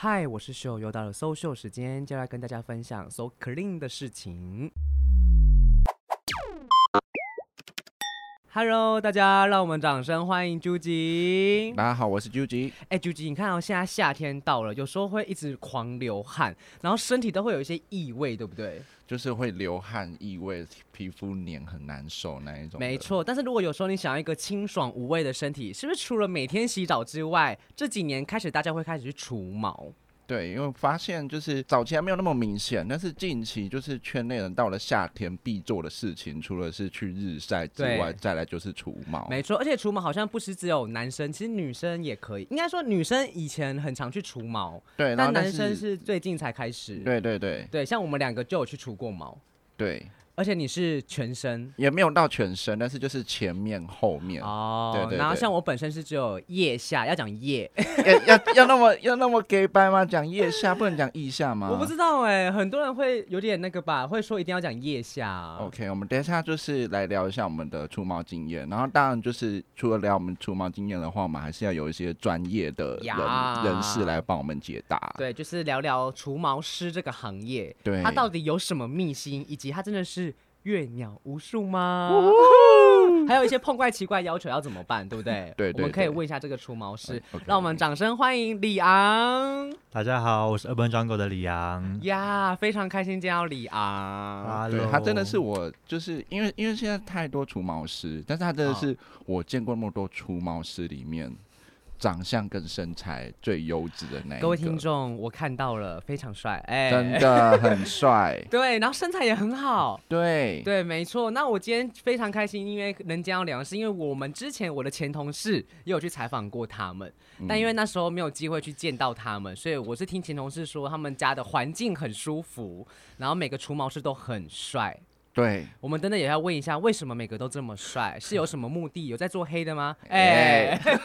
嗨，我是秀，又到了搜秀时间，就来跟大家分享 So Clean 的事情。Hello，大家，让我们掌声欢迎朱吉。大家好，我是朱吉。哎，朱吉，你看到、哦、现在夏天到了，有时候会一直狂流汗，然后身体都会有一些异味，对不对？就是会流汗、异味，皮肤黏很难受那一种。没错，但是如果有时候你想要一个清爽无味的身体，是不是除了每天洗澡之外，这几年开始大家会开始去除毛？对，因为发现就是早期还没有那么明显，但是近期就是圈内人到了夏天必做的事情，除了是去日晒之外，再来就是除毛。没错，而且除毛好像不是只有男生，其实女生也可以。应该说女生以前很常去除毛，对，但男生是最近才开始。对对对对，像我们两个就有去除过毛。对。而且你是全身，也没有到全身，但是就是前面后面哦。对，对对。然后像我本身是只有腋下，要讲腋，要要要那么要那么假掰吗？讲腋下不能讲腋下吗？我不知道哎、欸，很多人会有点那个吧，会说一定要讲腋下。OK，我们等一下就是来聊一下我们的除毛经验，然后当然就是除了聊我们除毛经验的话，我们还是要有一些专业的人人士来帮我们解答。对，就是聊聊除毛师这个行业，对，它到底有什么秘辛，以及它真的是。阅鸟无数吗？还有一些碰怪奇怪要求要怎么办，对不对？对，对，对，我们可以问一下这个除毛师。Okay, okay. 让我们掌声欢迎李昂。大家好，我是 Urban Jungle 的李昂。呀，非常开心见到李昂。对，他真的是我，就是因为因为现在太多除毛师，但是他真的是我见过那么多除毛师里面。长相跟身材最优质的那一个。各位听众，我看到了，非常帅，哎、欸，真的很帅。对，然后身材也很好。对，对，没错。那我今天非常开心，因为能见到两位，是因为我们之前我的前同事也有去采访过他们，嗯，但因为那时候没有机会去见到他们，所以我是听前同事说，他们家的环境很舒服，然后每个除毛师都很帅。对，我们真的也要问一下，为什么每个都这么帅？是有什么目的？有在做黑的吗？哎、欸，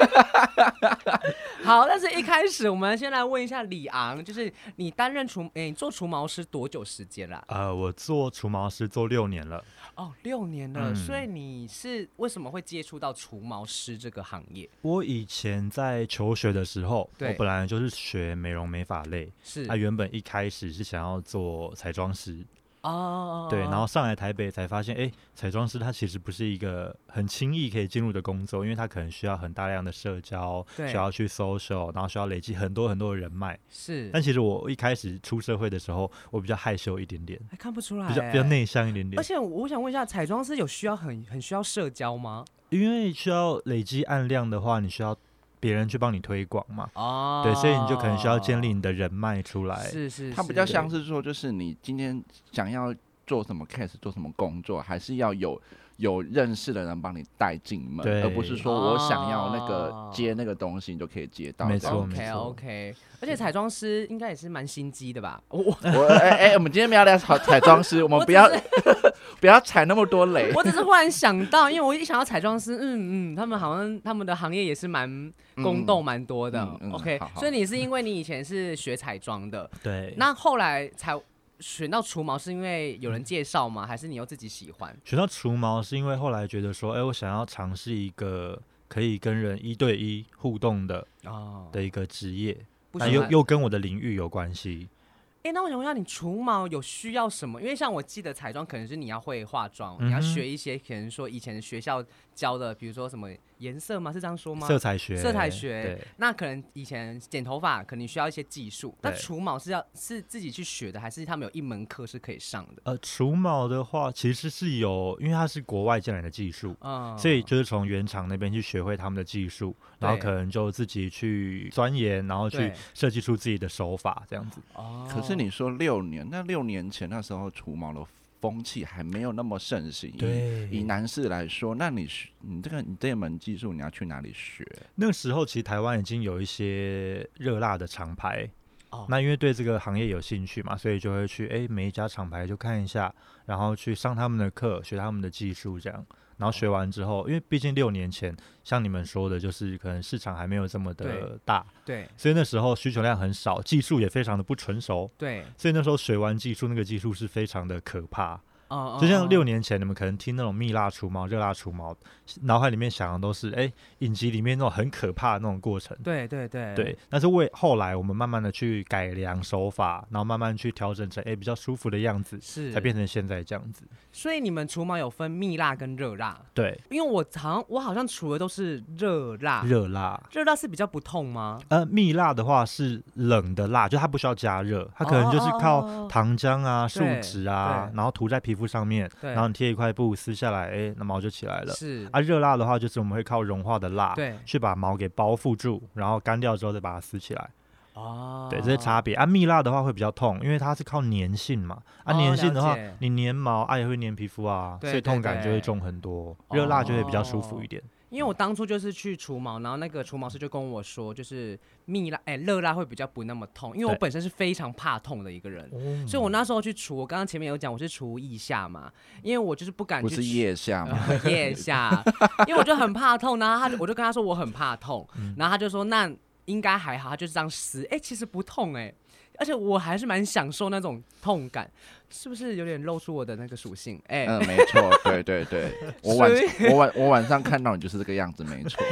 好，但是一开始我们先来问一下李昂，就是你担任除，哎、欸，你做除毛师多久时间了？呃，我做除毛师做六年了。哦，六年了，嗯，所以你是为什么会接触到除毛师这个行业？我以前在求学的时候，我本来就是学美容美发类，是，他原本一开始是想要做彩妆师。哦、oh，对，然后上来台北才发现，哎，彩妆师他其实不是一个很轻易可以进入的工作，因为他可能需要很大量的社交，需要去 social，然后需要累积很多很多的人脉。是，但其实我一开始出社会的时候，我比较害羞一点点，还看不出来，比较比较内向一点点。而且我想问一下，彩妆师有需要很很需要社交吗？因为需要累积案量的话，你需要。别人去帮你推广嘛，哦，对，所以你就可能需要建立你的人脉出来。是是，是，它比较像是说，就是你今天想要做什么 case，做什么工作，还是要有。有认识的人帮你带进门，而不是说我想要那个接那个东西，你就可以接到。没错，OK OK。而且彩妆师应该也是蛮心机的吧？我我哎哎，我们今天没有聊彩彩妆师，我们不要 不要踩那么多雷。我只是忽然想到，因为我一想到彩妆师，嗯嗯，他们好像他们的行业也是蛮宫斗蛮多的。嗯嗯、OK，好好，所以你是因为你以前是学彩妆的，对，那后来才。选到除毛是因为有人介绍吗？还是你又自己喜欢？选到除毛是因为后来觉得说，哎、欸，我想要尝试一个可以跟人一对一互动的哦的一个职业，那又又跟我的领域有关系。哎、欸，那我想问下，你除毛有需要什么？因为像我记得彩妆可能是你要会化妆、嗯，你要学一些可能说以前学校教的，比如说什么。颜色吗？是这样说吗？色彩学，色彩学。那可能以前剪头发，可能需要一些技术。那除毛是要是自己去学的，还是他们有一门课是可以上的？呃，除毛的话，其实是有，因为它是国外进来的技术，嗯，所以就是从原厂那边去学会他们的技术，然后可能就自己去钻研，然后去设计出自己的手法，这样子。哦。可是你说六年，那六年前那时候除毛的。风气还没有那么盛行。对，以男士来说，那你学你这个你这门技术，你要去哪里学？那个时候其实台湾已经有一些热辣的厂牌，哦，那因为对这个行业有兴趣嘛，所以就会去哎、欸、每一家厂牌就看一下，然后去上他们的课，学他们的技术这样。然后学完之后，因为毕竟六年前，像你们说的，就是可能市场还没有这么的大，对，对，所以那时候需求量很少，技术也非常的不成熟，对，所以那时候学完技术，那个技术是非常的可怕，哦，就像六年前你们可能听那种蜜蜡除毛、热蜡除毛，脑海里面想的都是哎，影集里面那种很可怕的那种过程。对对对对，但是为后来我们慢慢的去改良手法，然后慢慢去调整成哎比较舒服的样子，是才变成现在这样子。所以你们除毛有分蜜蜡跟热蜡？对，因为我好像我好像除的都是热蜡，热蜡，热蜡是比较不痛吗？呃，蜜蜡的话是冷的蜡，就它不需要加热，它可能就是靠糖浆啊、树脂啊，然后涂在皮肤上面，然后你贴一块布撕下来，哎，那毛就起来了。是啊，热蜡的话就是我们会靠融化的蜡，对，去把毛给包覆住，然后干掉之后再把它撕起来。哦，对，这些差别啊，蜜蜡的话会比较痛，因为它是靠粘性嘛。啊，粘性的话，你粘毛啊也会粘皮肤啊，所以痛感就会重很多。热蜡就会比较舒服一点。因为我当初就是去除毛，然后那个除毛师就跟我说，就是蜜蜡，哎，热蜡会比较不那么痛，因为我本身是非常怕痛的一个人，所以我那时候去除，我刚刚前面有讲我是除腋下嘛，因为我就是不敢去。不是腋下嘛，腋下，因为我就很怕痛，然后他就我就跟他说我很怕痛，然后他就说那。应该还好，他就是这样撕，哎、欸，其实不痛哎、欸，而且我还是蛮享受那种痛感，是不是有点露出我的那个属性？哎、欸，嗯，没错，对对对，我晚我晚我晚上看到你就是这个样子，没错，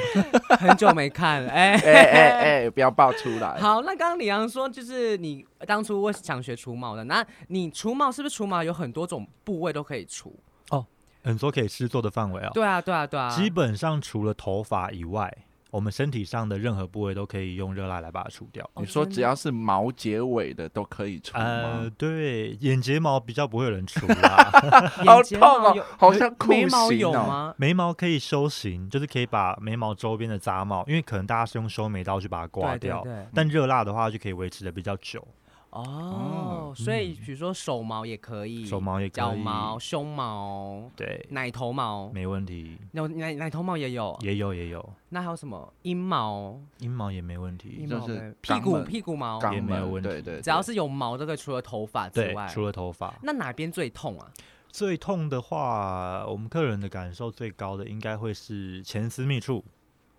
很久没看了，哎 哎哎哎，不要爆出来。好，那刚刚李阳说就是你当初我想学除毛的，那你除毛是不是除毛有很多种部位都可以除？哦，很多可以施作的范围啊。对啊，对啊，对啊，基本上除了头发以外。我们身体上的任何部位都可以用热蜡来把它除掉。你说只要是毛结尾的都可以除吗？呃，对，眼睫毛比较不会有人除啦。好痛哦，好像酷刑哦。眉毛有吗？眉毛可以修形，就是可以把眉毛周边的杂毛，因为可能大家是用修眉刀去把它刮掉，对对对，但热蜡的话就可以维持的比较久。哦，所以比如说手毛也可以，手毛也可以，脚毛、胸毛，对，奶头毛。没问题，有奶奶头毛也有，也有也有。那还有什么阴毛？阴毛也没问题，就是屁股屁股毛。也没有问题，对对，只要是有毛这个，除了头发之外，除了头发。那哪边最痛啊？最痛的话，我们客人的感受最高的应该会是前私密处，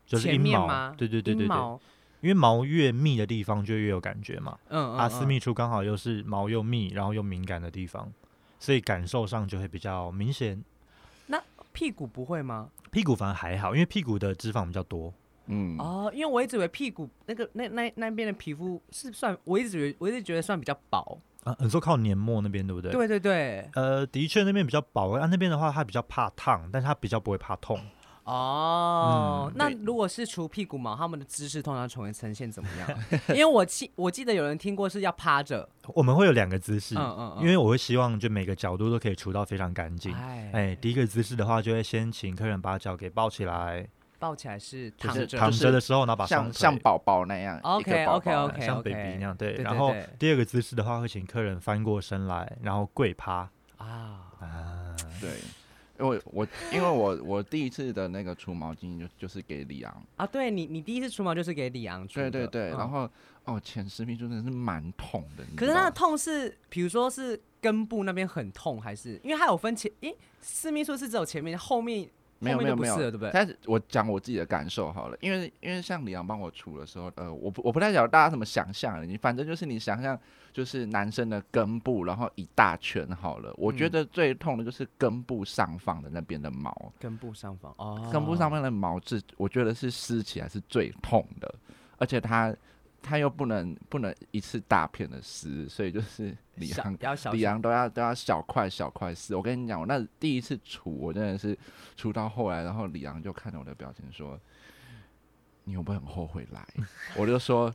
就是阴毛，对对对对对。因为毛越密的地方就越有感觉嘛，嗯，嗯，啊，私密处刚好又是毛又密，然后又敏感的地方，所以感受上就会比较明显。那屁股不会吗？屁股反而还好，因为屁股的脂肪比较多。嗯，哦，因为我一直以为屁股那个那那那边的皮肤是算，我一直觉得我一直觉得算比较薄啊。你说靠年末那边对不对？对对对。呃，的确那边比较薄啊，那边的话它比较怕烫，但是它比较不会怕痛。哦，嗯、那如果是除屁股毛，他们的姿势通常呈呈现怎么样？因为我记我记得有人听过是要趴着，我们会有两个姿势，嗯嗯嗯，因为我会希望就每个角度都可以除到非常干净。哎，哎，第一个姿势的话，就会先请客人把脚给抱起来，抱起来是躺着躺着的时候，然后把像像宝宝那样，OK OK OK，像 baby 那样，对。然后第二个姿势的话，会请客人翻过身来，然后跪趴。啊。啊，对。因为我因为我我第一次的那个除毛经验就就是给李昂啊，对你你第一次除毛就是给李昂除，对对对，然后哦前十分钟真的是蛮痛的，可是他的痛是比如说是根部那边很痛，还是因为它有分前，诶，私密处是只有前面后面。没有没有没有，对不对？但是我讲我自己的感受好了，因为因为像李阳帮我除的时候，呃，我不我不太晓得大家怎么想象的，你反正就是你想象就是男生的根部，然后一大圈好了。我觉得最痛的就是根部上方的那边的毛，根部上方哦，根部上方的毛质，我觉得是撕起来是最痛的，而且它。它又不能不能一次大片的撕，所以就是李阳李阳都要都要小块小块撕。我跟你讲，我那第一次除，我真的是除到后来，然后李阳就看着我的表情说：“你有没有很后悔来？”我就说：“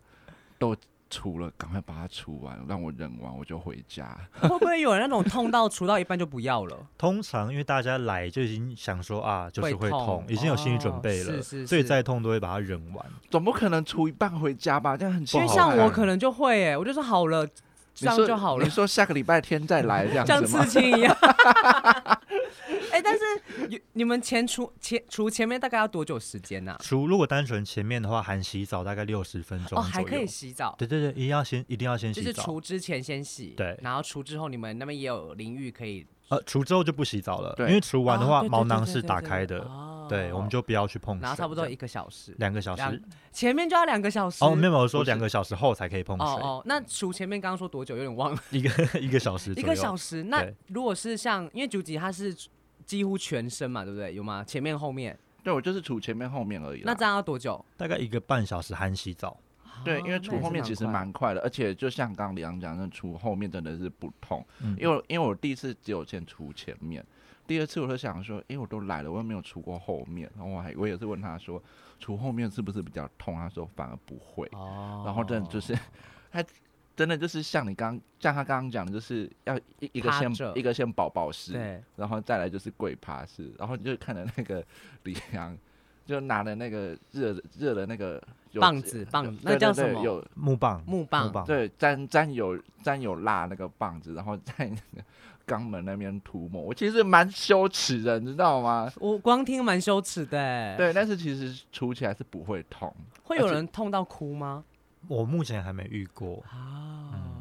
都。”除了，赶快把它除完，让我忍完，我就回家。会不会有人那种痛到除到一半就不要了？通常因为大家来就已经想说啊，就是会痛，已经有心理准备了，哦、是是是，所以再痛都会把它忍完。总不可能除一半回家吧？这样很奇怪。因为像我可能就会哎、欸，我就说好了，这样就好了。你说下个礼拜天再来这样子？像刺青一样。哎、欸，但是你们前除前除前面大概要多久时间呢、啊？除如果单纯前面的话，含洗澡大概六十分钟哦，还可以洗澡。对对对，一定要先一定要先洗澡。就是除之前先洗，对，然后除之后你们那边也有淋浴可以。呃，除之后就不洗澡了，因为除完的话毛囊是打开的。对，我们就不要去碰水。然后差不多一个小时，两个小时，前面就要两个小时。哦，没有说两个小时后才可以碰水。哦哦，那除前面刚刚说多久？有点忘了。一个一个小时，一个小时。那如果是像，因为九吉他是几乎全身嘛，对不对？有吗？前面后面？对，我就是除前面后面而已。那这样要多久？大概一个半小时含洗澡。对，因为除后面其实蛮快的，而且就像刚刚李阳讲的，除后面真的是不痛。嗯、因为因为我第一次只有先除前面，第二次我就想说，哎，我都来了，我也没有除过后面，然后我还我也是问他说，除后面是不是比较痛？他说反而不会。哦。然后真的就是，他真的就是像你刚像他刚刚讲的，就是要一一个先一个先宝宝式，对，然后再来就是跪趴式，然后就看着那个李阳。就拿了那个热热的那个棒子棒子，那叫什么？有木棒木棒，对，沾沾有沾有蜡那个棒子，然后在那个肛门那边涂抹。我其实蛮羞耻的，你知道吗？我光听蛮羞耻的。对，但是其实除起来是不会痛。会有人痛到哭吗？我目前还没遇过啊。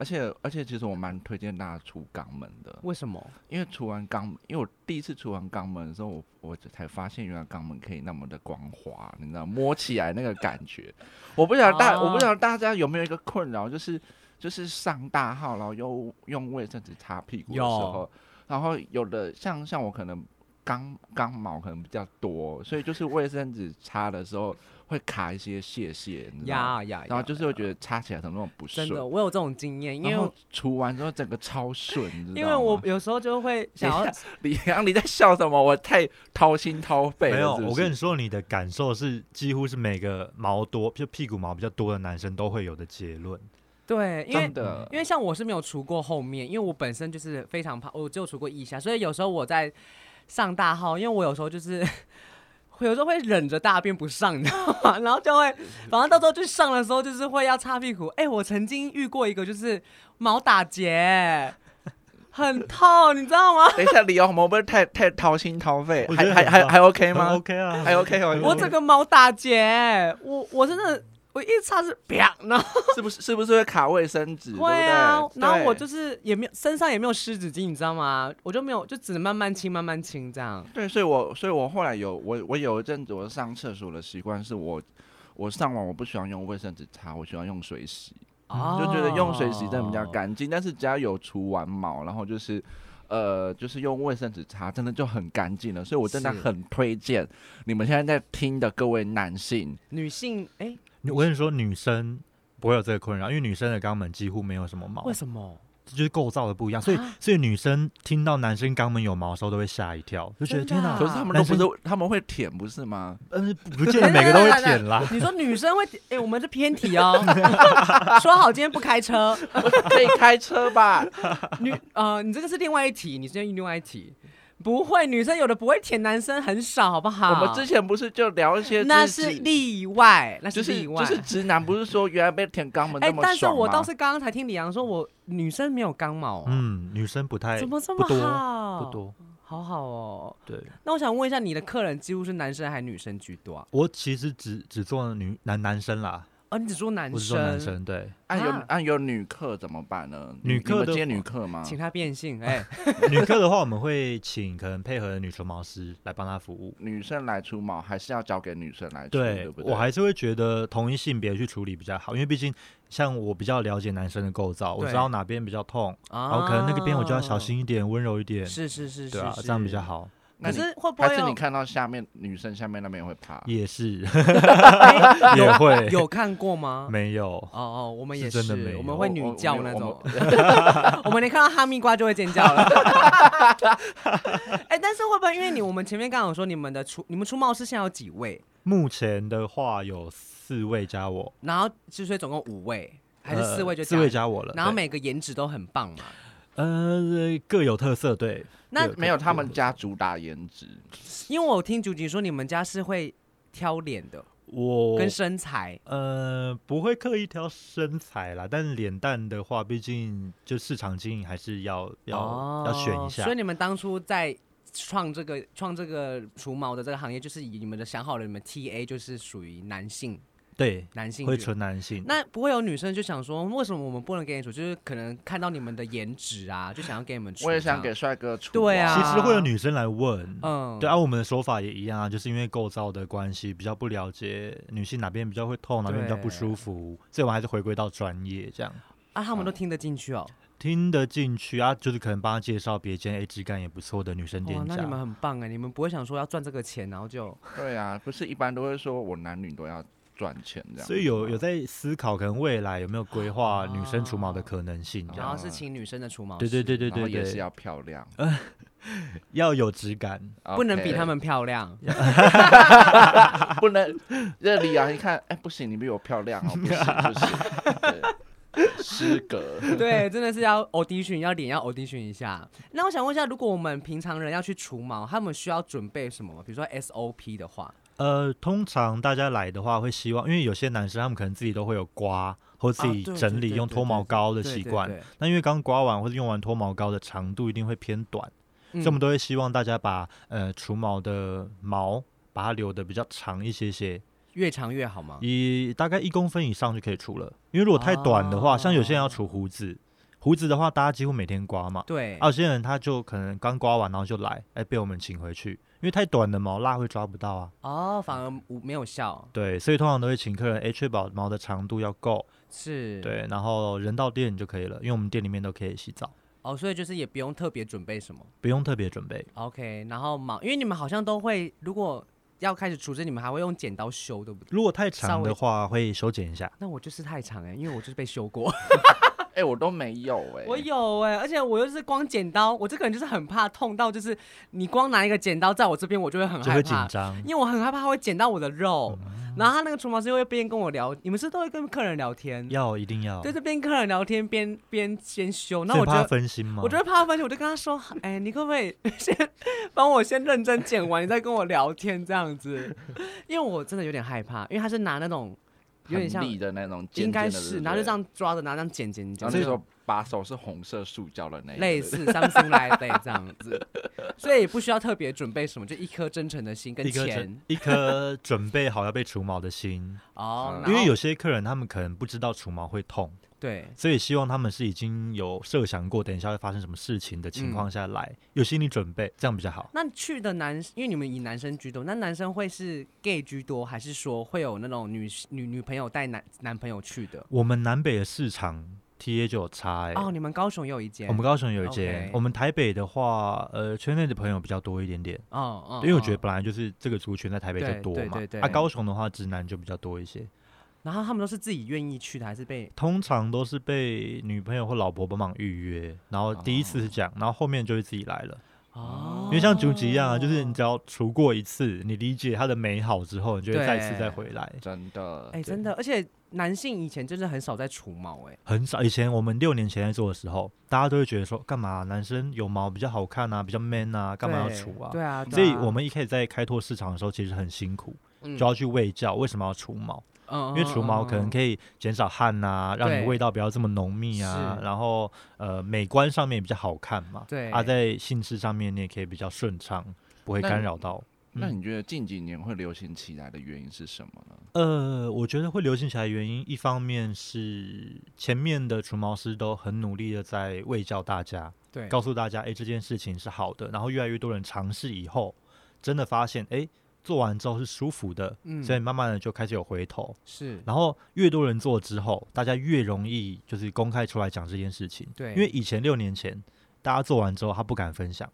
而且而且，其实我蛮推荐大家除肛门的。为什么？因为除完肛门，因为我第一次除完肛门的时候，我我才发现原来肛门可以那么的光滑，你知道，摸起来那个感觉。我不晓得大，我不晓得大家有没有一个困扰，就是就是上大号，然后又用卫生纸擦屁股的时候，然后有的像像我可能肛肛毛可能比较多，所以就是卫生纸擦的时候。会卡一些屑屑，呀呀，然后就是会觉得擦起来怎么那么不顺。真的，我有这种经验，因为除完之后整个超顺，因为我有时候就会 想要。李阳，你在笑什么？我太掏心掏肺了。没有，我跟你说，你的感受是几乎是每个毛多就屁股毛比较多的男生都会有的结论。对，因为因为像我是没有除过后面，因为我本身就是非常怕，我只有除过腋下，所以有时候我在上大号，因为我有时候就是。有时候会忍着大便不上，你知道吗？然后就会，反正到时候去上的时候，就是会要擦屁股。哎、欸，我曾经遇过一个，就是毛打结，很痛，你知道吗？等一下，李欧，我们不是太太掏心掏肺，还还还还 OK 吗？OK 啊，还 OK 哦。我整个毛打结，我我真的。我一擦是啪，然后 是不是是不是会卡卫生纸？会啊，然后我就是也没有身上也没有湿纸巾，你知道吗？我就没有，就只能慢慢清慢慢清这样。对，所以我所以我后来有我我有一阵子我上厕所的习惯是我我上网我不喜欢用卫生纸擦，我喜欢用水洗，哦、就觉得用水洗真的比较干净。但是只要有除完毛，然后就是呃就是用卫生纸擦，真的就很干净了。所以我真的很推荐你们现在在听的各位男性、女性，哎、欸。我跟你说，女生不会有这个困扰，因为女生的肛门几乎没有什么毛。为什么？这就是构造的不一样，所以所以女生听到男生肛门有毛的时候都会吓一跳，就觉得天哪！可是他们都不是，他们会舔不是吗？但是，不见得每个都会舔啦。你说女生会舔？哎，我们是偏题哦。说好今天不开车，可以开车吧？女呃，你这个是另外一题，你是另外一题。不会，女生有的不会舔，男生很少，好不好？我们之前不是就聊一些，那是例外，那是例外。就是就是直男不是说原来被舔肛门那么爽吗？但是我倒是刚刚才听李阳说，我女生没有肛毛。嗯，女生不太，怎么这么好？不多，好好哦。对。那我想问一下，你的客人几乎是男生还是女生居多啊？我其实只只做女男男生啦。啊，你只说男生，我只说男生对。啊，有啊有女客怎么办呢？女客接女客吗？请他变性，哎，女客的话，我们会请可能配合的女除毛师来帮她服务。女生来除毛，还是要交给女生来除，对，对不对？我还是会觉得同一性别去处理比较好，因为毕竟像我比较了解男生的构造，我知道哪边比较痛，然后可能那个边我就要小心一点，温柔一点。是是是，对啊，这样比较好。可是会不会？还是你看到下面女生下面那边会怕？也是，也会有看过吗？没有。哦哦，我们也是真的，我们会女叫那种。我们连看到哈密瓜就会尖叫了。哎，但是会不会因为你我们前面刚刚有说你们的出你们出貌是现在有几位？目前的话有四位加我，然后其实总共五位，还是四位就四位加我了。然后每个颜值都很棒嘛。呃，各有特色，对。那没有他们家主打颜值，因为我听主角说你们家是会挑脸的，我跟身材，呃，不会刻意挑身材啦，但是脸蛋的话，毕竟就市场经营还是要要、哦、要选一下。所以你们当初在创这个创这个除毛的这个行业，就是以你们的想好了，你们 TA 就是属于男性。对，男性会纯男性。那不会有女生就想说，为什么我们不能给你除？就是可能看到你们的颜值啊，就想要给你们 除。我也想给帅哥出。对啊，其实会有女生来问，嗯，对啊，我们的说法也一样啊，就是因为构造的关系，比较不了解女性哪边比较会痛，哪边比较不舒服，所以我们还是回归到专业这样。啊，他们都听得进去哦。听得进去啊，就是可能帮他介绍别间诶质感也不错的女生店家。那你们很棒哎，你们不会想说要赚这个钱，然后就对啊，不是一般都会说我男女都要赚钱这样。所以有有在思考，可能未来有没有规划女生除毛的可能性，然后是请女生的除毛，对对对对对对，也是要漂亮，要有质感，不能比他们漂亮，不能这里啊，你看哎不行，你比我漂亮哦，不行不行。失格，对，真的是要 audition，要脸要 audition 一下。那我想问一下，如果我们平常人要去除毛，他们需要准备什么吗？比如说 SOP 的话，呃，通常大家来的话会希望，因为有些男生他们可能自己都会有刮或自己整理用脱毛膏的习惯。那因为刚刮完或者用完脱毛膏的长度一定会偏短，嗯、所以我们都会希望大家把呃除毛的毛把它留的比较长一些些。越长越好吗？以大概一公分以上就可以除了，因为如果太短的话，哦、像有些人要除胡子，胡子的话大家几乎每天刮嘛。对。有些人他就可能刚刮完然后就来，哎，被我们请回去，因为太短的毛蜡会抓不到啊。哦，反而没有效。对，所以通常都会请客人，哎，确保毛的长度要够。是。对，然后人到店就可以了，因为我们店里面都可以洗澡。哦，所以就是也不用特别准备什么。不用特别准备。OK，然后毛，因为你们好像都会，如果。要开始除之，你们还会用剪刀修，对不对？如果太长的话，会修剪一下。那我就是太长哎、欸，因为我就是被修过。哎、欸，我都没有哎、欸，我有哎、欸，而且我又是光剪刀，我这个人就是很怕痛到，就是你光拿一个剪刀在我这边，我就会很害怕，紧张，因为我很害怕它会剪到我的肉。嗯然后他那个厨房师会边跟我聊，你们是，都会跟客人聊天？要一定要。对，这边跟客人聊天边边先修。那我觉得分心吗？我觉得怕他分心，我就跟他说：“哎，你可不可以先 帮我先认真剪完，你再跟我聊天这样子？”因为我真的有点害怕，因为他是拿那种有点像的那种，应该是然后就这样抓着，拿这样剪剪剪。所以说把手是红色塑胶的那类似 Samsung Light 这样子。所以也不需要特别准备什么，就一颗真诚的心跟钱，一颗准备好要被除毛的心哦。因为有些客人他们可能不知道除毛会痛，对，所以希望他们是已经有设想过等一下会发生什么事情的情况下来，嗯、有心理准备，这样比较好。那去的男，因为你们以男生居多，那男生会是 gay 居多，还是说会有那种女女女朋友带男男朋友去的？我们南北的市场。T A 就有差哎、欸、哦，你们高雄也有一间，我们高雄有一间.我们台北的话，呃，圈内的朋友比较多一点点，哦哦，因为我觉得本来就是这个族群在台北就多嘛，对对对对，啊，高雄的话直男就比较多一些，然后他们都是自己愿意去的，还是被？通常都是被女朋友或老婆帮忙预约，然后第一次是这样，然后后面就会自己来了。哦，因为像竹吉一样啊，就是你只要除过一次，你理解它的美好之后，你就会再次再回来。真的，哎，真的，而且男性以前真的很少在除毛，哎，很少。以前我们六年前在做的时候，大家都会觉得说，干嘛男生有毛比较好看啊，比较 man 啊，干嘛要除啊？对啊。所以我们一开始在开拓市场的时候，其实很辛苦，就要去喂教为什么要除毛。因为除毛可能可以减少汗呐、啊，让你味道不要这么浓密啊，然后呃美观上面比较好看嘛。对，啊在性事上面你也可以比较顺畅，不会干扰到。那你觉得近几年会流行起来的原因是什么呢？呃，我觉得会流行起来的原因，一方面是前面的除毛师都很努力的在喂教大家，对，告诉大家，哎，这件事情是好的，然后越来越多人尝试以后，真的发现，哎。做完之后是舒服的，嗯，所以慢慢的就开始有回头，是，然后越多人做之后，大家越容易就是公开出来讲这件事情，对，因为以前六年前大家做完之后他不敢分享，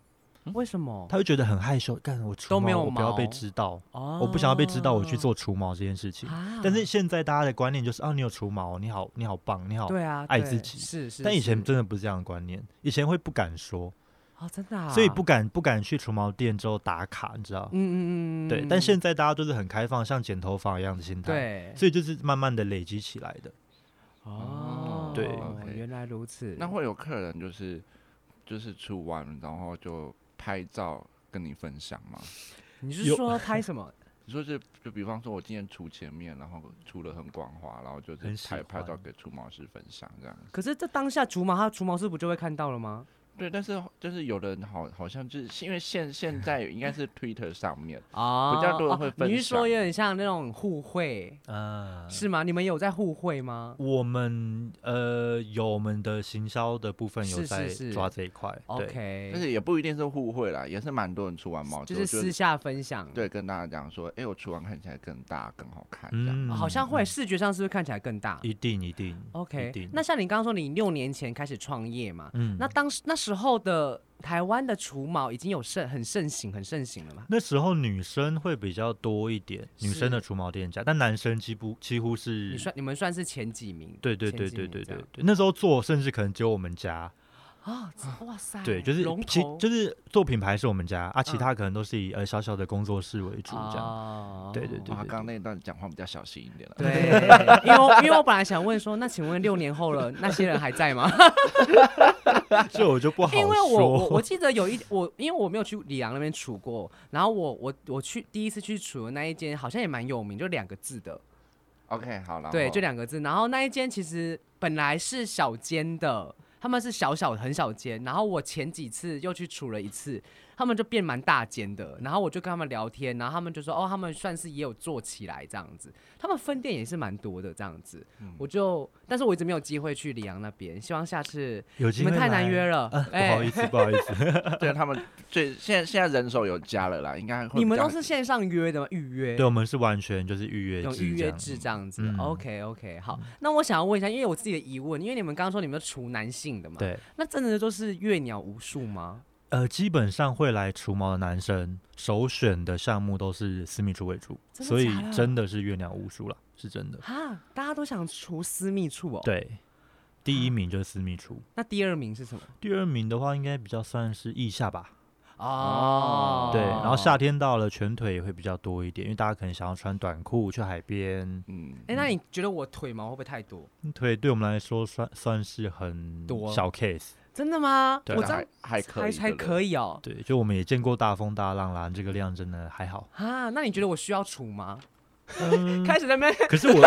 为什么？他会觉得很害羞，干我除毛我不要被知道，哦，我不想要被知道我去做除毛这件事情，啊，但是现在大家的观念就是啊，你有除毛，你好，你好棒，你好，对啊，爱自己，是是，但以前真的不是这样的观念，以前会不敢说。哦，真的啊，所以不敢不敢去除毛店之后打卡，你知道？嗯嗯嗯，对。但现在大家都是很开放，像剪头发一样的心态，对。所以就是慢慢的累积起来的。哦，对，原来如此。那会有客人就是就是除完然后就拍照跟你分享吗？你是说拍什么？你说是就比方说我今天除前面，然后除了很光滑，然后就是拍拍照给除毛师分享这样。可是这当下除毛，他除毛师不就会看到了吗？对，但是就是有的人好好像就是因为现现在应该是 Twitter 上面啊，比较多人会分享。你是说有点像那种互惠嗯？是吗？你们有在互惠吗？我们呃有我们的行销的部分有在抓这一块。OK，但是也不一定是互惠啦，也是蛮多人出完毛就是私下分享，对，跟大家讲说，哎，我出完看起来更大更好看，这样好像会视觉上是不是看起来更大？一定一定。OK，那像你刚刚说你六年前开始创业嘛，嗯，那当时那时候的台湾的除毛已经有盛很盛行很盛行了嘛？那时候女生会比较多一点，女生的除毛店家，但男生几乎几乎是你算你们算是前几名？对对对对对对对，那时候做甚至可能只有我们家。啊，哇塞！对，就是其就是做品牌是我们家啊，其他可能都是以呃小小的工作室为主这样。对对对，刚刚那一段讲话比较小心一点了。对，因为因为我本来想问说，那请问六年后了，那些人还在吗？这我就不好说。因为我我我记得有一我，因为我没有去里昂那边处过，然后我我我去第一次去处的那一间，好像也蛮有名，就两个字的。OK，好了。对，就两个字。然后那一间其实本来是小间的。他们是小小很小间，然后我前几次又去处了一次，他们就变蛮大间的，然后我就跟他们聊天，然后他们就说哦，他们算是也有做起来这样子，他们分店也是蛮多的这样子，嗯、我就，但是我一直没有机会去里昂那边，希望下次有机会。你们太难约了，呃欸、不好意思，不好意思，对他们最现在现在人手有加了啦，应该你们都是线上约的吗？预约？对，我们是完全就是预约用预约制这样子。嗯、OK OK，好，嗯、那我想要问一下，因为我自己的疑问，因为你们刚刚说你们除男性的嘛，对，那真的都是阅鸟无数吗？呃，基本上会来除毛的男生，首选的项目都是私密处为主，所以真的是月鸟无数了，是真的。哈，大家都想除私密处哦。对，第一名就是私密处。那第二名是什么？第二名的话，应该比较算是腋下吧。哦，对，然后夏天到了，全腿也会比较多一点，因为大家可能想要穿短裤去海边。嗯，哎，那你觉得我腿毛会不会太多？腿对我们来说算算是很多小 case。真的吗？我这样还可以，还可以哦。对，就我们也见过大风大浪啦，这个量真的还好啊。那你觉得我需要除吗？开始在那边。可是我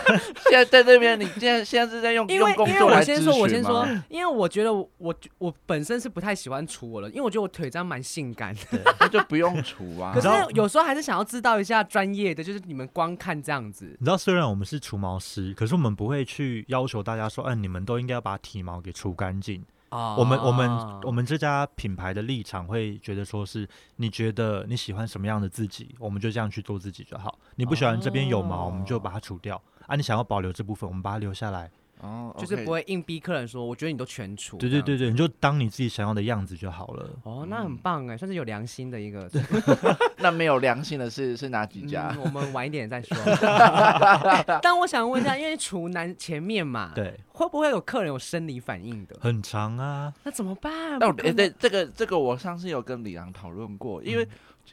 现在在那边，你现在现在是在用用工作来咨询吗？因为我先说，我先说，因为我觉得我我本身是不太喜欢除我了，因为我觉得我腿这样蛮性感的，那就不用除啊。可是有时候还是想要知道一下专业的，就是你们光看这样子。你知道，虽然我们是除毛师，可是我们不会去要求大家说，嗯，你们都应该要把体毛给除干净。我们我们我们这家品牌的立场会觉得说是，你觉得你喜欢什么样的自己，我们就这样去做自己就好。你不喜欢这边有毛，我们就把它除掉。啊，你想要保留这部分，我们把它留下来。哦，oh, okay. 就是不会硬逼客人说，我觉得你都全除。对对对对，你就当你自己想要的样子就好了。哦，oh, 那很棒哎，算是有良心的一个。那没有良心的是是哪几家？嗯，我们晚一点再说。欸，但我想问一下，因为除男前面嘛，对，会不会有客人有生理反应的？很长啊，那怎么办？那哎对，这个这个我上次有跟李昂讨论过，因为、嗯、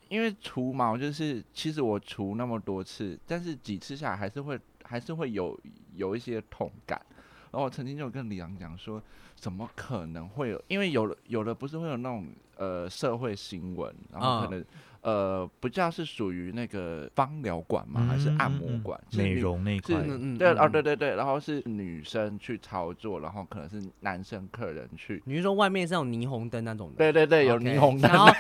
因为除毛就是其实我除那么多次，但是几次下来还是会还是会有有一些痛感。然后我曾经就跟李阳讲说，怎么可能会有？因为有了有的不是会有那种呃社会新闻，然后可能。嗯呃，不知道是属于那个芳疗馆吗？还是按摩馆？美容那块？嗯嗯，对哦，对对对，然后是女生去操作，然后可能是男生客人去。你是说外面是那种霓虹灯那种的？对对对，有霓虹灯，然后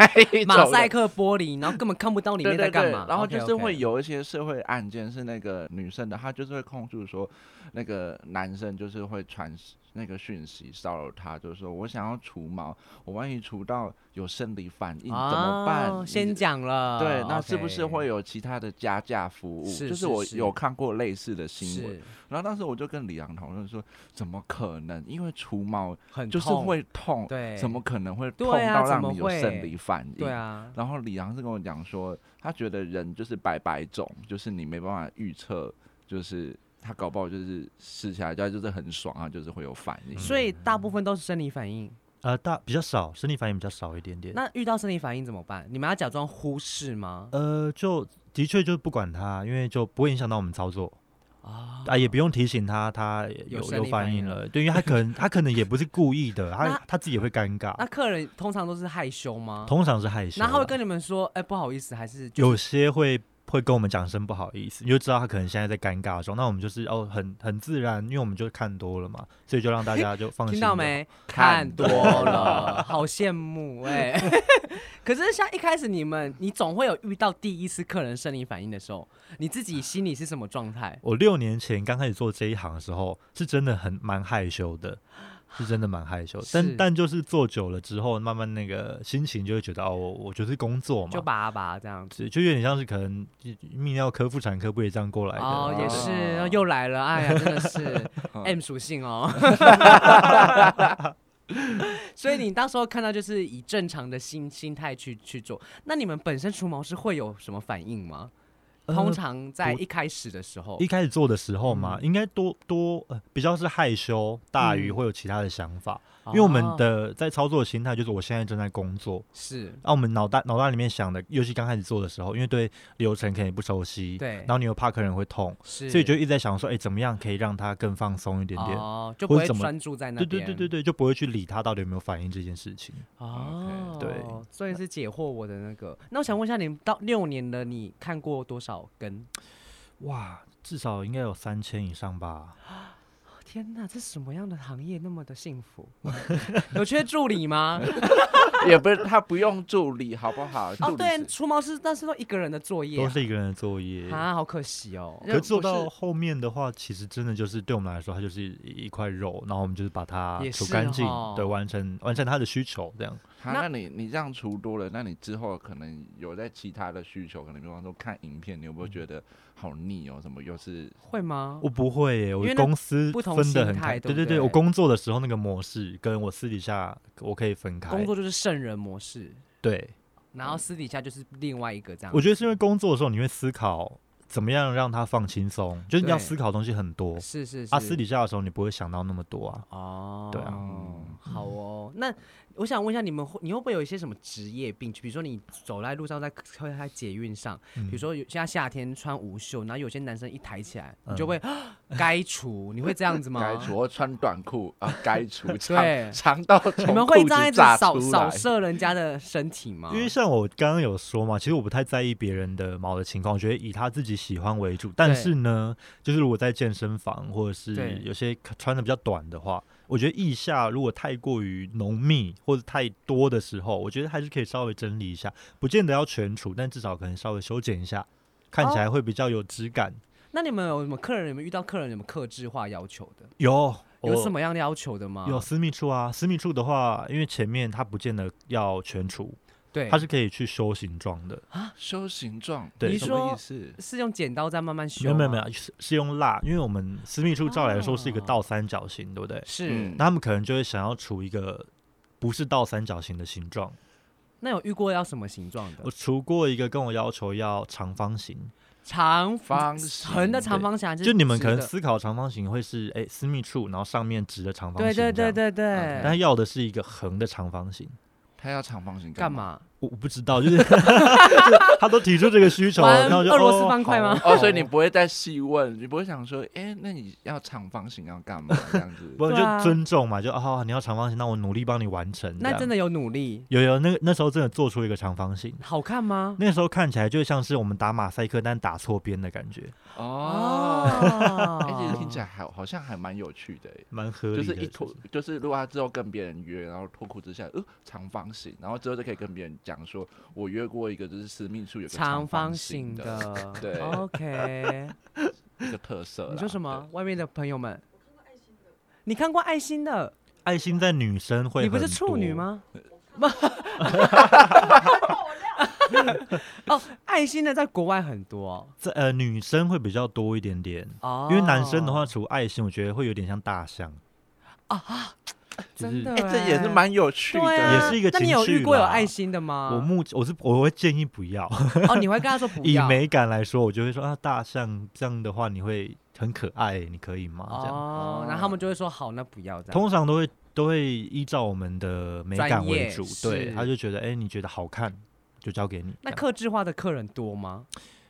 马赛克玻璃，然后根本看不到里面在干嘛。然后就是会有一些社会案件是那个女生的，她就是会控诉说，那个男生就是会传那个讯息骚扰他，就是说我想要除毛，我万一除到有生理反应怎么办？先讲。了，对，那是不是会有其他的加价服务？是就是我有看过类似的新闻，然后当时我就跟李阳讨论说，怎么可能？因为除毛就是会痛，对，怎么可能会痛到让你有生理反应？对啊，然后李阳是跟我讲说，他觉得人就是百百种，就是你没办法预测，就是他搞不好就是试下来就就是很爽啊，就是会有反应，所以大部分都是生理反应。呃，大比较少，生理反应比较少一点点。那遇到生理反应怎么办？你们要假装忽视吗？呃，就的确就不管他，因为就不会影响到我们操作啊，啊，也不用提醒他，他有有反应了。对，因为他可能 他可能也不是故意的，他他自己也会尴尬。那客人通常都是害羞吗？通常是害羞。那他会跟你们说，哎，不好意思，还是有些会。会跟我们讲声不好意思，你就知道他可能现在在尴尬中。那我们就是哦，很很自然，因为我们就看多了嘛，所以就让大家 就放心。听到没？看多了，好羡慕哎、欸。可是像一开始你们，你总会有遇到第一次客人生理反应的时候，你自己心里是什么状态？我六年前刚开始做这一行的时候，是真的很蛮害羞的。是真的蛮害羞，但但就是做久了之后，慢慢那个心情就会觉得哦，我我就是工作嘛，就拔拔这样子，就有点像是可能泌尿科、妇产科不也这样过来的哦，也是又来了，哎呀，真的是 M 属性哦。所以你到时候看到就是以正常的心心态去去做，那你们本身除毛师会有什么反应吗？通常在一开始的时候，一开始做的时候嘛，嗯、应该多多呃比较是害羞大于会有其他的想法。嗯因为我们的在操作的心态就是我现在正在工作，是，那我们脑袋脑袋里面想的，尤其刚开始做的时候，因为对流程肯定不熟悉，对，然后你又怕客人会痛，是，所以就一直在想说，哎，怎么样可以让他更放松一点点，哦，就不会专注在那边，对对对对对，就不会去理他到底有没有反应这件事情，哦，对，所以是解惑我的那个。那我想问一下，你到六年了，你看过多少根？哇，至少应该有三千以上吧。天哪，这是什么样的行业那么的幸福？有缺助理吗？也不是，他不用助理，好不好？哦，对，除毛师但是都一个人的作业，都是一个人的作业啊，好可惜哦。可是做到后面的话，其实真的就是对我们来说，它就是一块肉，然后我们就是把它除干净，对，完成完成他的需求这样。啊、那你你这样除多了，那你之后可能有在其他的需求，可能比方说看影片，你有没有觉得好腻哦？什么又是会吗？我不会耶，我公司分的很开。对对对，我工作的时候那个模式跟我私底下我可以分开。工作就是圣人模式，对，然后私底下就是另外一个这样。我觉得是因为工作的时候你会思考。怎么样让他放轻松？就是你要思考的东西很多，是是是。啊，私底下的时候你不会想到那么多啊。哦，对啊，嗯、好哦。那我想问一下，你们会你会不会有一些什么职业病？比如说你走在路上，在在捷运上，比如说有现在夏天穿无袖，然后有些男生一抬起来，你就会该除，你会这样子吗？该除，我穿短裤啊，该除。对，长到你们会这样子扫扫射人家的身体吗？因为像我刚刚有说嘛，其实我不太在意别人的毛的情况，我觉得以他自己。喜欢为主，但是呢，就是如果在健身房或者是有些穿的比较短的话，我觉得腋下如果太过于浓密或者太多的时候，我觉得还是可以稍微整理一下，不见得要全除，但至少可能稍微修剪一下，看起来会比较有质感。哦。那你们有什么客人？有没有遇到客人有没有克制化要求的？有，有什么样的要求的吗？有私密处啊，私密处的话，因为前面它不见得要全除。对，它是可以去修形状的。啊，修形状，对，你说是用剪刀在慢慢修？没有没有，是是用蜡，因为我们私密处照来说是一个倒三角形，哦、对不对？是，那他们可能就会想要除一个不是倒三角形的形状。那有遇过要什么形状的？我除过一个跟我要求要长方形，长方横的长方形，就你们可能思考长方形会是哎私密处，然后上面直的长方形，对对对对对，但要的是一个横的长方形。他要长方形干嘛？我我不知道，就是他都提出这个需求，然后就俄罗斯方块吗？哦，所以你不会再细问，你不会想说，哎，那你要长方形要干嘛？这样子，不 就尊重嘛？就哦，你要长方形，那我努力帮你完成。那真的有努力？有有，那那时候真的做出一个长方形，好看吗？那时候看起来就像是我们打马赛克，但打错边的感觉。哦，哎，其实听起来还好像还蛮有趣的，蛮合理的。就是一脱，就是如果他之后跟别人约，然后脱裤子下来，呃，长方形，然后之后就可以跟别人讲说，我约过一个就是私密处有个长方形的，对，OK，一个特色。你说什么？外面的朋友们，你看过爱心的？爱心在女生会，你不是处女吗？哦，爱心的在国外很多，在呃女生会比较多一点点哦，因为男生的话除爱心，我觉得会有点像大象啊，真的，哎，这也是蛮有趣的，也是一个。那你有遇过有爱心的吗？我目我是我会建议不要哦，你会跟他说不 要。以美感来说，我就会说啊，大象这样的话你会很可爱，你可以吗？这样哦，然后他们就会说好，那不要这样。通常都会都会依照我们的美感为主，对，他就觉得哎，你觉得好看。就交给你。那克制化的客人多吗？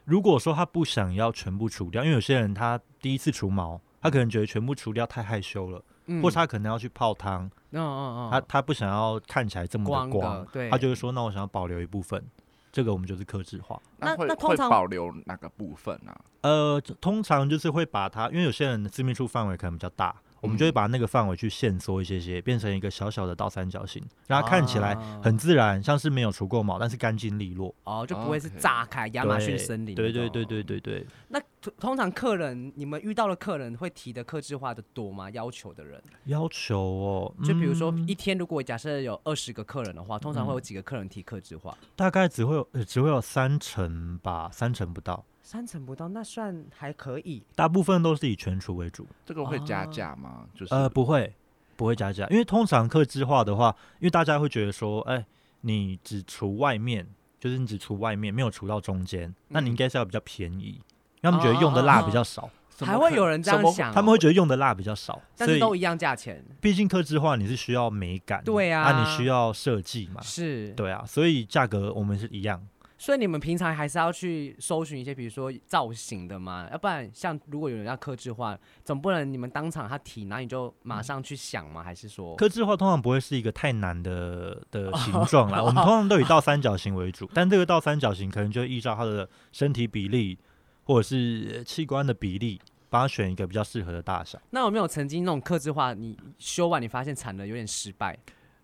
如果说他不想要全部除掉，因为有些人他第一次除毛，他可能觉得全部除掉太害羞了，嗯、或者他可能要去泡汤，嗯嗯嗯，他他不想要看起来这么的光，光的，对，他就会说，那我想要保留一部分，这个我们就是克制化。那那通常保留哪个部分呢、啊？呃，通常就是会把它，因为有些人的私密处范围可能比较大。我们就会把那个范围去限缩一些些，变成一个小小的倒三角形，让它看起来很自然，像是没有除过毛，但是干净利落。哦，就不会是炸开亚马逊森林。对对对对对对。那通常客人，你们遇到的客人会提的客制化的多吗？要求的人？要求哦，就比如说一天，如果假设有二十个客人的话，通常会有几个客人提客制化？大概只会有只会有三成吧，三成不到。三成不到，那算还可以。大部分都是以全厨为主。这个会加价吗？哦、就是呃，不会，不会加价，因为通常客制化的话，因为大家会觉得说，哎、欸，你只除外面，就是你只除外面，没有除到中间，嗯、那你应该是要比较便宜。因为他们觉得用的蜡比较少，还会有人这样想、哦，他们会觉得用的蜡比较少，但是都一样价钱。毕竟客制化你是需要美感，对啊，那你需要设计嘛，是对啊，所以价格我们是一样。所以你们平常还是要去搜寻一些，比如说造型的嘛，要不然像如果有人要刻制化，总不能你们当场他提，然后你就马上去想吗？还是说刻制化通常不会是一个太难的的形状啦？我们通常都以倒三角形为主，但这个倒三角形可能就依照他的身体比例或者是器官的比例，帮他选一个比较适合的大小。那有没有曾经那种刻制化，你修完你发现产的有点失败？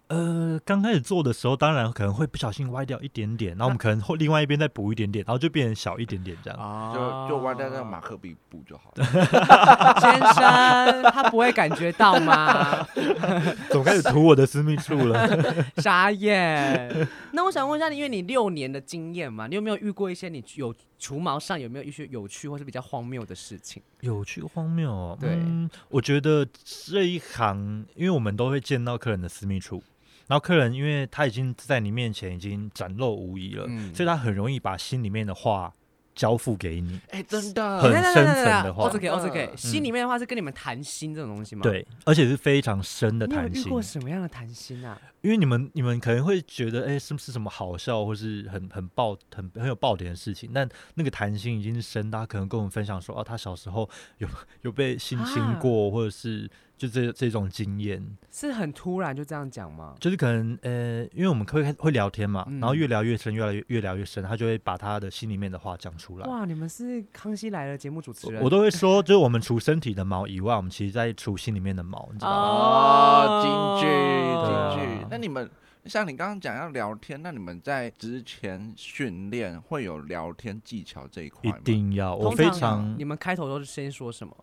呃，刚开始做的时候，当然可能会不小心歪掉一点点，然后我们可能会另外一边再补一点点，然后就变成小一点点这样，啊、就就歪掉那个马克笔补就好了。先生，他不会感觉到吗？总开始涂我的私密处了，傻眼。那我想问一下你，因为你六年的经验嘛，你有没有遇过一些你有除毛上有没有一些有趣或是比较荒谬的事情？有趣荒谬，对、嗯，我觉得这一行，因为我们都会见到客人的私密处。然后客人因为他已经在你面前已经展露无遗了，嗯、所以他很容易把心里面的话交付给你。哎，真的，很深层的话。OK，OK，心里面的话是跟你们谈心这种东西吗？对，而且是非常深的谈心。你有遇过什么样的谈心啊？因为你们你们可能会觉得，哎，是不是什么好笑或是很很爆很很有爆点的事情？但那个谈心已经是深，大家可能跟我们分享说，哦，他小时候有有被性侵过，啊、或者是。就这这种经验是很突然就这样讲吗？就是可能呃，因为我们会会聊天嘛，嗯、然后越聊越深，越来越越聊越深，他就会把他的心里面的话讲出来。哇，你们是康熙来了节目主持人，我，我都会说，就是我们除身体的毛以外，我们其实在除心里面的毛，你知道吗？哦，京剧，京剧。那你们像你刚刚讲要聊天，那你们在之前训练会有聊天技巧这一块吗？一定要，我非常。你们开头都是先说什么？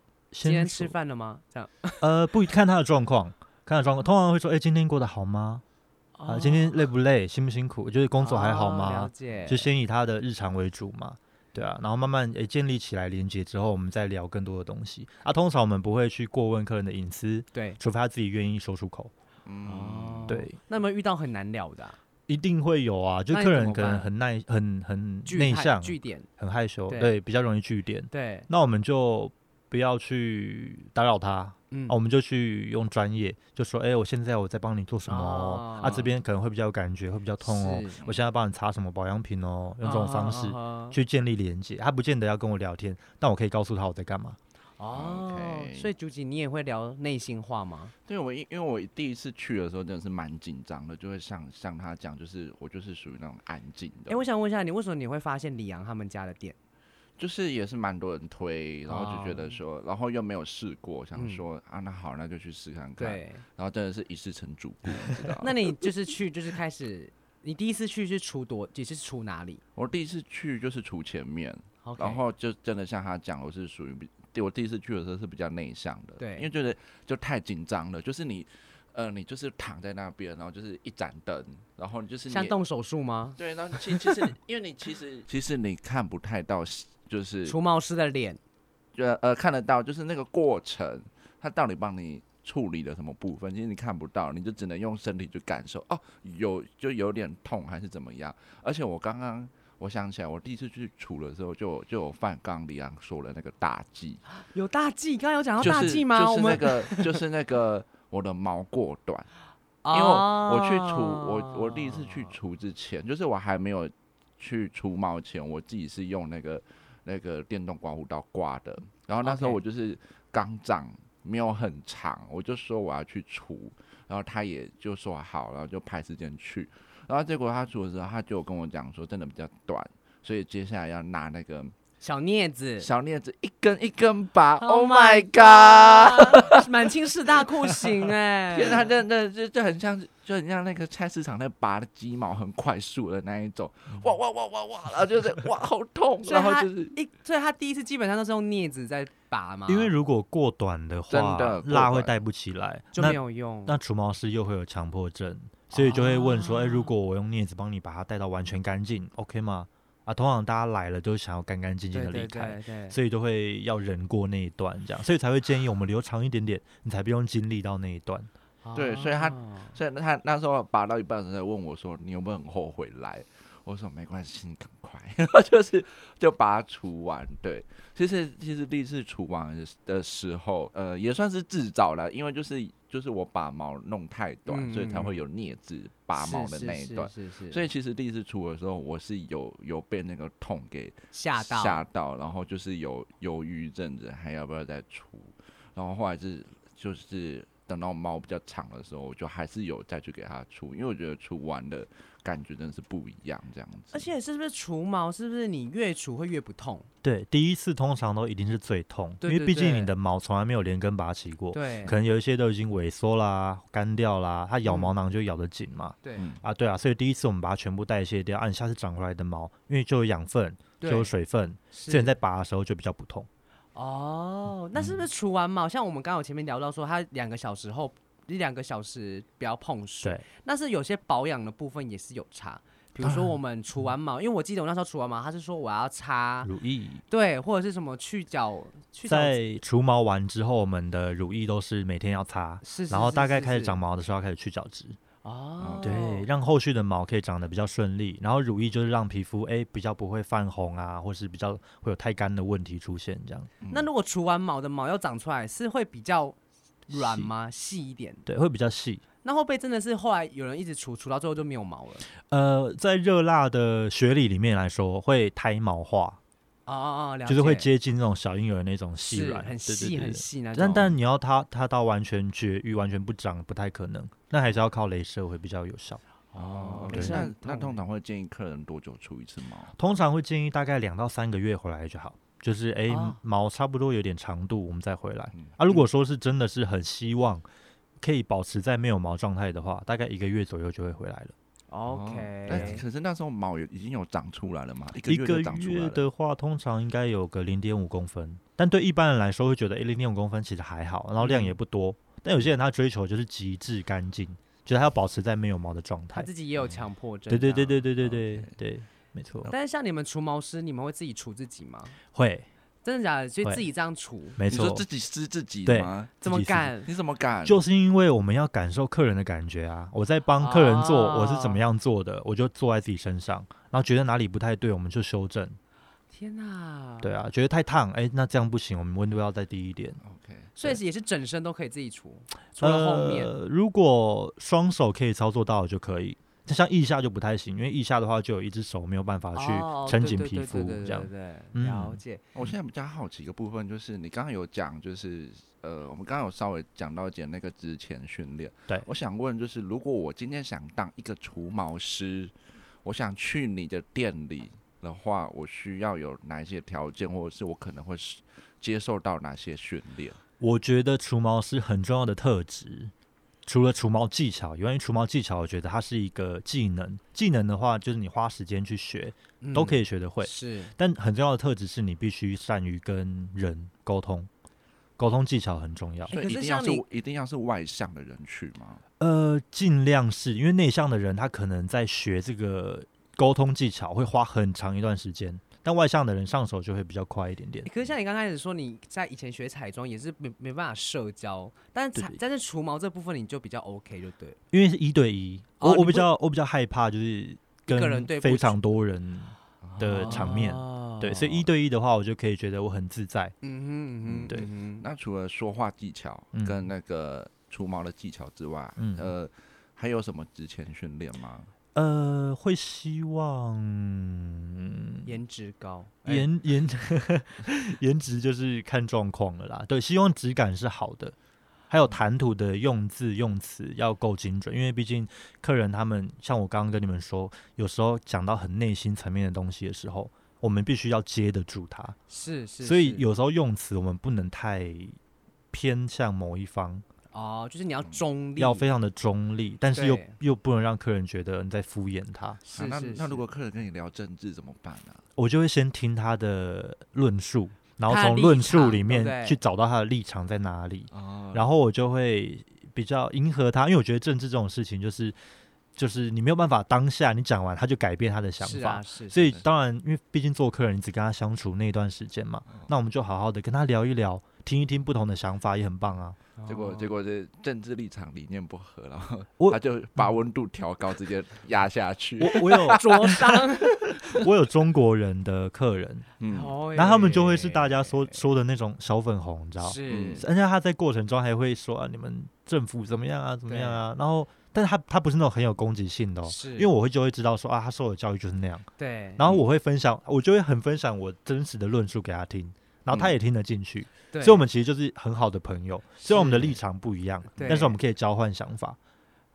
今天吃饭了吗？这样，呃，不看他的状况，看他状况，通常会说，哎、欸，今天过得好吗？啊、呃，今天累不累？辛不辛苦？就是工作还好吗？哦、了解。就先以他的日常为主嘛，对啊，然后慢慢诶、欸、建立起来连接之后，我们再聊更多的东西。啊，通常我们不会去过问客人的隐私，对，除非他自己愿意说出口。嗯，对。那有没有遇到很难聊的、啊？一定会有啊，就客人可能很耐很很内向，据点，很害羞，对，对，比较容易据点。对，那我们就。不要去打扰他，嗯、啊，我们就去用专业，就说，哎、欸，我现在我在帮你做什么，哦、啊，这边可能会比较有感觉，会比较痛哦，我现在帮你擦什么保养品哦，用这种方式去建立连接，他不见得要跟我聊天，但我可以告诉他我在干嘛。哦，Okay 所以朱吉，你也会聊内心话吗？对，我因因为我第一次去的时候真的是蛮紧张的，就会像像他讲，就是我就是属于那种安静的。哎、欸，我想问一下，你为什么你会发现李阳他们家的店？就是也是蛮多人推，然后就觉得说，然后又没有试过，想说啊，那好，那就去试看看。对，然后真的是一试成主顾，你知道？那你就是去，就是开始，你第一次去是除多，也是除哪里？我第一次去就是除前面，然后就真的像他讲，我是属于比，我第一次去的时候是比较内向的，对，因为觉得就太紧张了，就是你，呃，你就是躺在那边，然后就是一盏灯，然后你就是像动手术吗？对，然后其其实 因为你其实 其实你看不太到。就是除毛师的脸，呃呃看得到，就是那个过程，他到底帮你处理了什么部分，其实你看不到，你就只能用身体去感受。哦，有就有点痛还是怎么样？而且我刚刚我想起来，我第一次去除的时候就，就就有犯刚刚李昂说的那个大忌，有大忌，刚刚有讲到大忌吗？就是、就是、那个就是那个我的毛过短，因为我，我去除我我第一次去除之前，就是我还没有去除毛前，我自己是用那个。那个电动刮胡刀刮的，然后那时候我就是刚长没有很长，我就说我要去除，然后他也就说好，然后就派时间去，然后结果他除的时候，他就跟我讲说真的比较短，所以接下来要拿那个。小镊子，小镊子一根一根拔，Oh my god，满清十大酷刑哎！天哪，那那就就很像，就很像那个菜市场那拔的鸡毛很快速的那一种，哇哇哇哇哇，然后就是哇好痛，然后就是一，所以他第一次基本上都是用镊子在拔嘛。因为如果过短的话，真的蜡会带不起来，就没有用。那除毛师又会有强迫症，所以就会问说，哎，如果我用镊子帮你把它带到完全干净，OK 吗？啊，通常大家来了都想要干干净净的离开，所以都会要忍过那一段，这样，所以才会建议我们留长一点点，你才不用经历到那一段。对，所以他，所以他那时候拔到一半的时候问我说：“你有没有很后悔来？”我说：“没关系，你赶快。”然后就是就把它除完。对，其实其实第一次除完的时候，呃，也算是自找了，因为就是。就是我把毛弄太短，嗯、所以才会有镊子拔毛的那一段。是是，是是是。所以其实第一次除的时候，我是有有被那个痛给吓到，吓到，然后就是有犹豫一阵子，还要不要再除。然后后来是就是等到毛比较长的时候，我就还是有再去给它除，因为我觉得除完的感觉真的是不一样，这样子。而且是不是除毛，是不是你越除会越不痛？对，第一次通常都一定是最痛，因为毕竟你的毛从来没有连根拔起过，对，可能有一些都已经萎缩啦、干掉啦，它咬毛囊就咬得紧嘛，对，啊，对啊，所以第一次我们把它全部代谢掉，按、啊、下次长回来的毛，因为就有养分，就有水分，之前在拔的时候就比较不痛。哦，那是不是除完毛，嗯、像我们刚刚前面聊到说，它两个小时后一两个小时不要碰水，对，那是有些保养的部分也是有差。比如说我们除完毛，因为我记得我那时候除完毛，他是说我要擦乳液，对，或者是什么去角。去角在除毛完之后，我们的乳液都是每天要擦，然后大概开始长毛的时候要开始去角质。哦，对，让后续的毛可以长得比较顺利。然后乳液就是让皮肤哎比较不会泛红啊，或是比较会有太干的问题出现这样。嗯、那如果除完毛的毛要长出来，是会比较软吗？细一点？对，会比较细。那会不会真的是后来有人一直除，除到最后就没有毛了？呃，在热辣的学理里面来说，会胎毛化。哦哦哦，就是会接近那种小婴儿那种细软，很细很细那种。但但你要它它到完全绝育、完全不长，不太可能。那还是要靠镭射会比较有效。哦，对。那那通常会建议客人多久出一次毛？通常会建议大概两到三个月回来就好。就是哎，毛差不多有点长度，我们再回来。啊，如果说是真的是很希望。可以保持在没有毛状态的话，大概一个月左右就会回来了。OK，但可是那时候毛已经有长出来了嘛？一个月的话，通常应该有个零点五公分。但对一般人来说，会觉得诶，零点五公分其实还好，然后量也不多。嗯、但有些人他追求就是极致干净，觉得他要保持在没有毛的状态。他自己也有强迫症。对对对对对对对对，没错。但是像你们除毛师，你们会自己除自己吗？会。真的假的？所以自己这样除，没错，你说自己撕自己的吗？怎么敢？你怎么敢？就是因为我们要感受客人的感觉啊！我在帮客人做，我是怎么样做的，哦、我就坐在自己身上，然后觉得哪里不太对，我们就修正。天哪！对啊，觉得太烫，哎、欸，那这样不行，我们温度要再低一点。OK，所以也是整身都可以自己除，除了后面。呃、如果双手可以操作到就可以。像腋下就不太行，因为腋下的话就有一只手没有办法去撑紧皮肤，这样。对，了解。我现在比较好奇一个部分，就是你刚刚有讲，就是呃，我们刚刚有稍微讲到一点那个之前训练。对，我想问，就是如果我今天想当一个除毛师，我想去你的店里的话，我需要有哪一些条件，或者是我可能会接受到哪些训练？我觉得除毛师很重要的特质。除了除毛技巧，因为除毛技巧，我觉得它是一个技能。技能的话，就是你花时间去学，都可以学得会。嗯、是，但很重要的特质是你必须善于跟人沟通，沟通技巧很重要。所以一定要是一定要是外向的人去吗？呃，尽量是因为内向的人，他可能在学这个沟通技巧会花很长一段时间。但外向的人上手就会比较快一点点。可是像你刚开始说你在以前学彩妆也是没没办法社交，但是但是除毛这部分你就比较 OK 就对。因为是一对一，我我比较我比较害怕就是跟非常多人的场面，对，所以一对一的话我就可以觉得我很自在。嗯哼嗯哼，对。那除了说话技巧跟那个除毛的技巧之外，呃，还有什么之前训练吗？呃，会希望颜值高，颜颜 颜值就是看状况了啦。对，希望质感是好的，还有谈吐的用字用词要够精准，因为毕竟客人他们像我刚刚跟你们说，有时候讲到很内心层面的东西的时候，我们必须要接得住他。是是，所以有时候用词我们不能太偏向某一方。哦，就是你要中立，要非常的中立，但是又又不能让客人觉得你在敷衍他。是是是，啊，那那如果客人跟你聊政治怎么办呢？我就会先听他的论述，然后从论述里面去找到他的立场在哪里，然后我就会比较迎合他，因为我觉得政治这种事情就是就是你没有办法当下你讲完他就改变他的想法，所以当然因为毕竟做客人，你只跟他相处那一段时间嘛，那我们就好好的跟他聊一聊，听一听不同的想法也很棒啊。结果结果这政治立场理念不合，然后他就把温度调高，直接压下去。我我有灼伤，我有中国人的客人，嗯，然后他们就会是大家说说的那种小粉红，你知道？是，而且他在过程中还会说啊，你们政府怎么样啊，怎么样啊？然后，但是他他不是那种很有攻击性的哦，是，因为我会就会知道说啊，他受的教育就是那样，对。然后我会分享，我就会很分享我真实的论述给他听，然后他也听得进去。对所以，我们其实就是很好的朋友。虽然我们的立场不一样，对但是我们可以交换想法。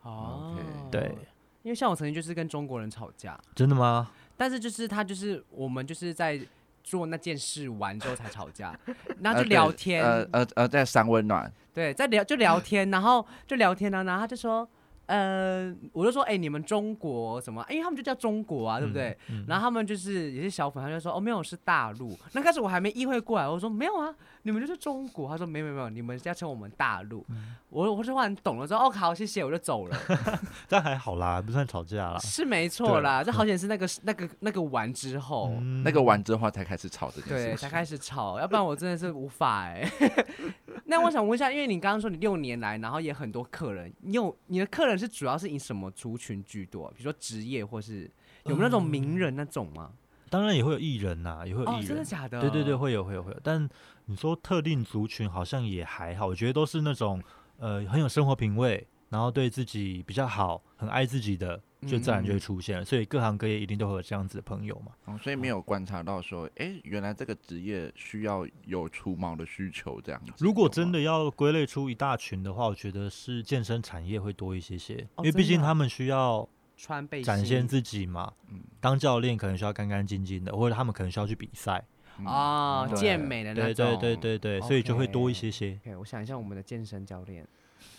哦，对，因为像我曾经就是跟中国人吵架。真的吗？但是就是他就是我们就是在做那件事完之后才吵架，然后就聊天，呃呃呃，在三温暖。对，在聊就聊天，然后就聊天啊，然后他就说。呃，我就说，哎、欸，你们中国什么？因为他们就叫中国啊，对不对？嗯嗯、然后他们就是也是小粉，他就说，哦，没有，是大陆。那开始我还没意会过来，我说没有啊，你们就是中国。他说没有没有没有，你们要称我们大陆。嗯、我我就忽然懂了，之后哦，好，谢谢，我就走了。这样还好啦，不算吵架啦。是没错啦，这好险是那个那个那个完之后，嗯、那个完之后才开始吵这件事。对，才开始吵，要不然我真的是无法哎、欸。那我想问一下，因为你刚刚说你六年来，然后也很多客人，你有你的客人是主要是以什么族群居多？比如说职业，或是有没有那种名人那种吗？嗯、当然也会有艺人呐、啊，也会有艺人、哦，真的假的？对对对，会有会有会有。但你说特定族群好像也还好，我觉得都是那种呃很有生活品味，然后对自己比较好，很爱自己的。就自然就会出现了，嗯、所以各行各业一定都会有这样子的朋友嘛。哦，所以没有观察到说，哎、欸，原来这个职业需要有除毛的需求这样子。如果真的要归类出一大群的话，我觉得是健身产业会多一些些，哦、因为毕竟他们需要穿背展现自己嘛。嗯，当教练可能需要干干净净的，或者他们可能需要去比赛啊，健美的那种。对对对对对，所以就会多一些些。Okay, 我想一下，我们的健身教练。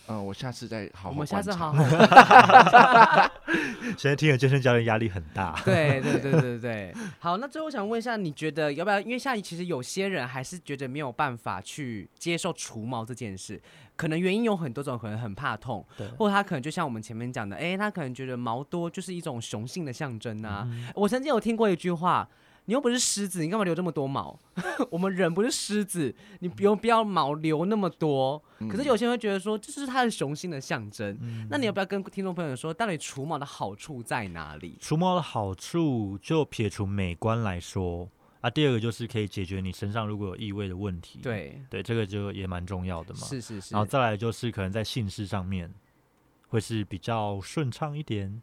嗯，我下次再好好。我们下次好好。现在听了健身教练压力很大。对对对对对。好，那最后我想问一下，你觉得要不要？因为现在其实有些人还是觉得没有办法去接受除毛这件事，可能原因有很多种，可能很怕痛，对或者他可能就像我们前面讲的，哎、欸，他可能觉得毛多就是一种雄性的象征啊。嗯、我曾经有听过一句话。你又不是狮子，你干嘛留这么多毛？我们人不是狮子，你不用不要毛留那么多。嗯、可是有些人会觉得说，这是他的雄心的象征。嗯、那你要不要跟听众朋友说，到底除毛的好处在哪里？除毛的好处就撇除美观来说啊，第二个就是可以解决你身上如果有异味的问题。对对，这个就也蛮重要的嘛。是是是。然后再来就是可能在性事上面会是比较顺畅一点。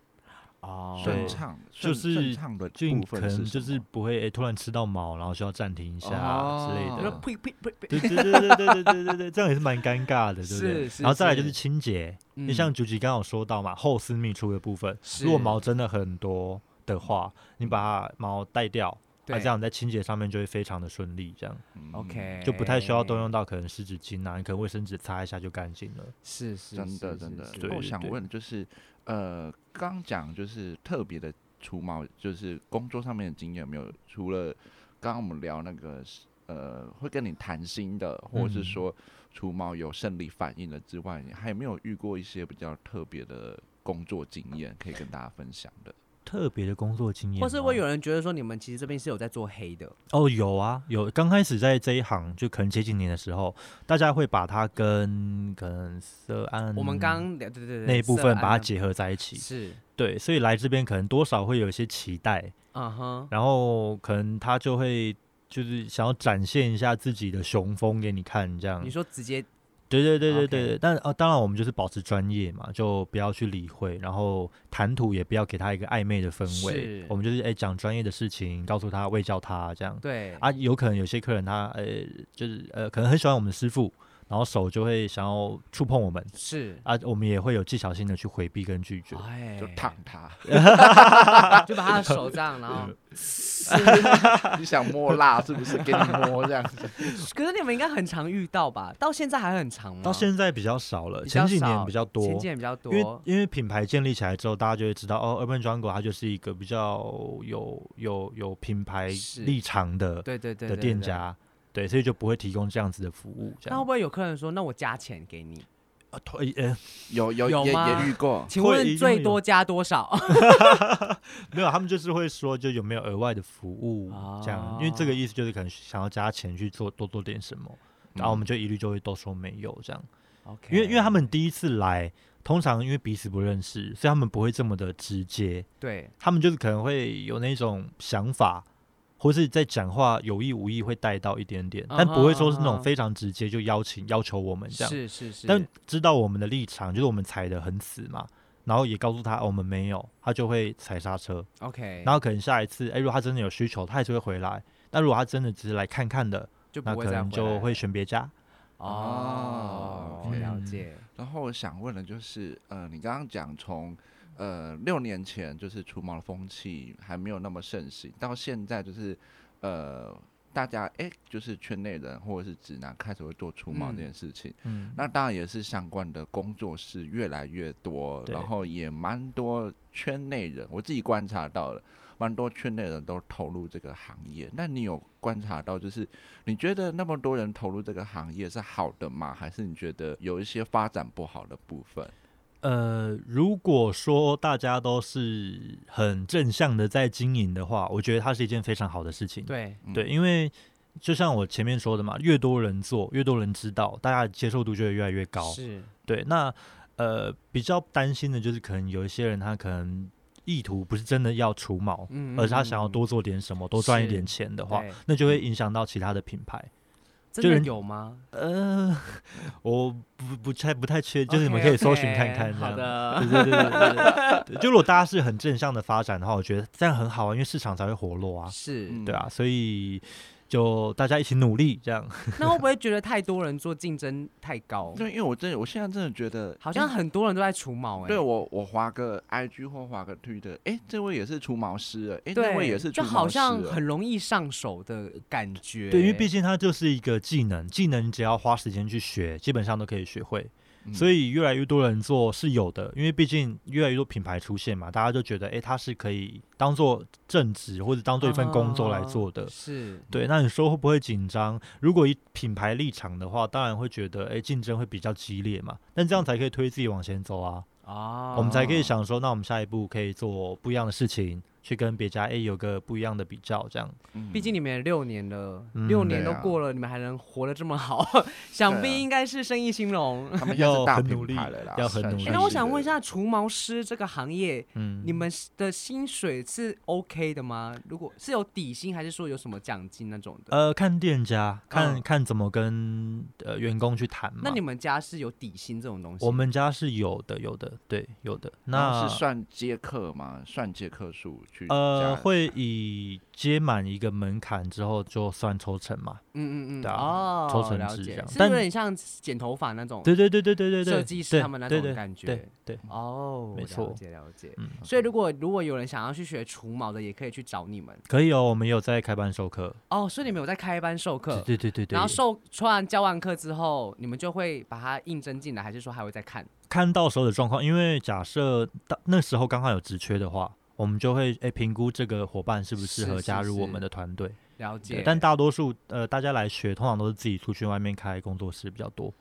哦，顺畅就是就可能就是不会诶，突然吃到毛，然后需要暂停一下之类的。呸呸呸呸！对对对对对对对对，这样也是蛮尴尬的，对不对？然后再来就是。清洁，你像九吉刚刚有说到嘛，后私密处的部分，如果毛真的很多的话，你把它毛带掉，那这样在清洁上面就会非常的顺利，这样。OK，就不太需要动用到可能湿纸巾啊，你可能卫生纸擦一下就干净了。是是，真的真的。我想问就是。呃，刚讲就是特别的除毛，就是工作上面的经验有没有？除了刚刚我们聊那个呃，会跟你谈心的，或者是说除毛有生理反应的之外，你还有没有遇过一些比较特别的工作经验可以跟大家分享的？特别的工作经验，或是会有人觉得说你们其实这边是有在做黑的哦？有啊，有。刚开始在这一行就可能前几年的时候，大家会把它跟可能涉案我们刚对对对那一部分把它结合在一起，是对，所以来这边可能多少会有一些期待，嗯哼，然后可能他就会就是想要展现一下自己的雄风给你看，这样。你说直接对对对对对，Okay. 但哦，当然我们就是保持专业嘛，就不要去理会，然后谈吐也不要给他一个暧昧的氛围。我们就是哎讲专业的事情，告诉他，喂教他这样。对啊，有可能有些客人他呃就是呃可能很喜欢我们的师傅。然后手就会想要触碰我们，是。啊，我们也会有技巧性的去回避跟拒绝，哎、就烫他，就把他的手这样，然后 你想摸辣是不是？给你摸这样子。可是你们应该很常遇到吧？到现在还很常吗？到现在比较少了，前几年比较多，前几年比较多，因为因为品牌建立起来之后，大家就会知道哦，Urban Jungle 它就是一个比较有有有品牌立场的，对对对的店家。对，所以就不会提供这样子的服务。那会不会有客人说：“那我加钱给你？”啊，推呃，有有有也也遇过。请问最多加多少？没有，他们就是会说，就有没有额外的服务这样，因为这个意思就是可能想要加钱去做多做点什么，然后我们就一律就会都说没有这样。OK，因为因为他们第一次来，通常因为彼此不认识，所以他们不会这么的直接。对，他们就是可能会有那种想法。或是在讲话有意无意会带到一点点，但不会说是那种非常直接就邀请要求我们这样。是是是。但知道我们的立场，就是我们踩得很死嘛，然后也告诉他我们没有，他就会踩刹车。OK。然后可能下一次，哎，如果他真的有需求，他还是会回来。那如果他真的只是来看看的，那可能就会选别家。哦，了解。然后我想问的就是，呃，你刚刚讲从。呃，六年前就是除毛的风气还没有那么盛行，到现在就是，呃，大家哎、欸，就是圈内人或者是直男开始会做除毛这件事情。嗯，嗯，那当然也是相关的工作室越来越多，然后也蛮多圈内人，我自己观察到了，蛮多圈内人都投入这个行业。那你有观察到，就是你觉得那么多人投入这个行业是好的吗？还是你觉得有一些发展不好的部分？呃，如果说大家都是很正向的在经营的话，我觉得它是一件非常好的事情。对对，因为就像我前面说的嘛，越多人做，越多人知道，大家的接受度就会越来越高。是，对。那呃，比较担心的就是可能有一些人他可能意图不是真的要除毛，嗯嗯嗯，而是他想要多做点什么，多赚一点钱的话，那就会影响到其他的品牌。真的有吗？呃，我不不太不太确，就是你们可以搜寻看看。好的，对对对对对，对。就如果大家是很正向的发展的话，我觉得这样很好啊，因为市场才会活络啊。是，对啊，所以。就大家一起努力，这样。那会不会觉得太多人做竞争太高？对，因为我真的，我现在真的觉得，好像很多人都在除毛哎。对我，我划个 IG 或划个 Twitter，哎，这位也是除毛师哎，那位也是除毛师，就好像很容易上手的感觉。对，因为毕竟它就是一个技能，技能只要花时间去学，基本上都可以学会。所以越来越多人做是有的，因为毕竟越来越多品牌出现嘛，大家就觉得，哎、欸，它是可以当做正职或者当做一份工作来做的。哦、是对。那你说会不会紧张？如果以品牌立场的话，当然会觉得，哎、欸，竞争会比较激烈嘛。但这样才可以推自己往前走啊。哦。我们才可以想说，那我们下一步可以做不一样的事情。去跟别家 A 有个不一样的比较，这样。毕竟你们六年了，六年都过了，你们还能活得这么好，想必应该是生意兴隆。他们要很努力了啦，要很努力。那我想问一下，除毛师这个行业，嗯你们的薪水是 OK 的吗？如果是有底薪，还是说有什么奖金那种的？呃，看店家，看看怎么跟呃员工去谈嘛。那你们家是有底薪这种东西？我们家是有的，有的，对，有的。那是算接客吗？算接客数？呃，会以接满一个门槛之后就算抽成嘛？嗯嗯嗯，对啊，哦，抽成制这样，是有点像剪头发那种，对对对对对对，设计师他们那种感觉，对对，哦，没错，了解了解。所以如果如果有人想要去学除毛的，也可以去找你们，可以哦，我们有在开班授课。哦，所以你们有在开班授课？对对对对。然后授出完教完课之后，你们就会把它应征进来，还是说还会再看？看到时候的状况，因为假设到那时候刚好有职缺的话。我们就会诶评估这个伙伴适不适合加入我们的团队，了解。但大多数呃大家来学，通常都是自己出去外面开工作室比较多。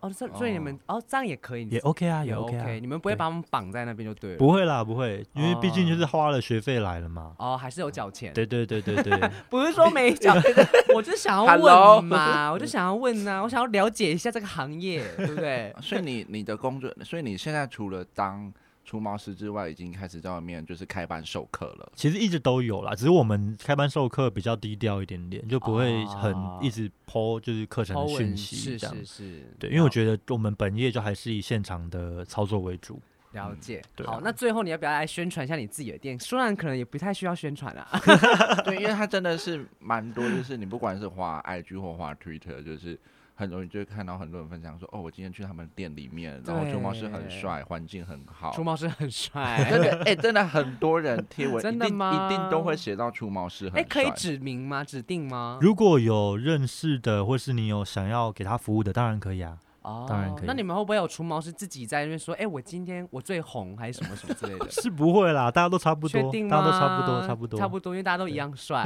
哦，所所以你们哦这样也可以，也 OK 啊，也 OK。你们不会把我们绑在那边就对了。不会啦，不会，因为毕竟就是花了学费来了嘛。哦，还是有缴钱。对对对对对，不是说没缴，我就想要问嘛，我就想要问呐，我想要了解一下这个行业，对不对？所以你你的工作，所以你现在除了当。除毛师之外，已经开始在外面就是开班授课了。其实一直都有啦，只是我们开班授课比较低调一点点，就不会很一直 po 就是课程的讯息这样。是是是，对，因为我觉得我们本业就还是以现场的操作为主。了解，嗯啊、好，那最后你要不要来宣传一下你自己的店？虽然可能也不太需要宣传啊，对，因为它真的是蛮多，就是你不管是花 IG 或花 Twitter，就是很容易就会看到很多人分享说，哦，我今天去他们店里面，然后除毛师很帅，环境很好，除毛师很 帅，真的，哎、欸，真的很多人贴文，真的吗？一定，一定都会写到除毛师很帅，哎、欸，可以指名吗？指定吗？如果有认识的，或是你有想要给他服务的，当然可以啊。哦，当然可以。那你们会不会有除毛师自己在那边说，哎、欸，我今天我最红，还是什么什么之类的？是不会啦，大家都差不多，大家都差不多，差不多，差不多，因为大家都一样帅，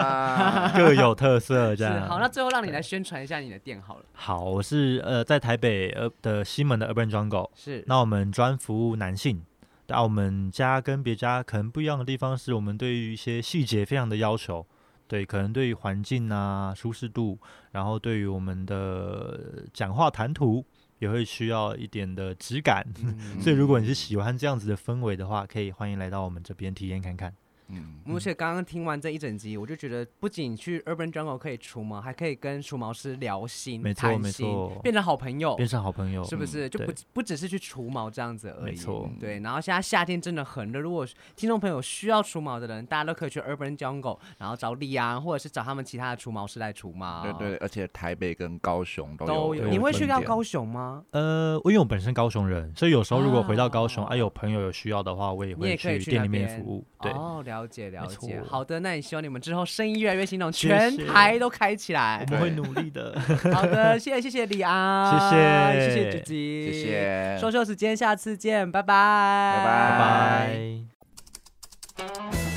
各有特色这样。好，那最后让你来宣传一下你的店好了。好，我是呃在台北呃的西门的 Urban Jungle，是。那我们专服务男性，那我们家跟别家可能不一样的地方是我们对于一些细节非常的要求。对，可能对于环境啊、舒适度，然后对于我们的讲话谈吐，也会需要一点的质感。嗯、所以，如果你是喜欢这样子的氛围的话，可以欢迎来到我们这边体验看看。嗯，而且刚刚听完这一整集，我就觉得不仅去 Urban Jungle 可以除毛，还可以跟除毛师聊心、没错没错，变成好朋友，变成好朋友，是不是？嗯、就不不只是去除毛这样子而已。没错，对。然后现在夏天真的很热，如果听众朋友需要除毛的人，大家都可以去 Urban Jungle，然后找李安，或者是找他们其他的除毛师来除毛。对对，而且台北跟高雄都有。都有。你会去到高雄吗？呃，因为我本身高雄人，所以有时候如果回到高雄，啊，啊有朋友有需要的话，我也会去店里面服务。对，哦，了解了解，好的，那也希望你们之后生意越来越兴隆，全台都开起来。我们会努力的。好的，谢谢谢谢李安，谢谢谢谢朱记，谢谢。收说时间，下次见，拜拜，拜拜拜拜。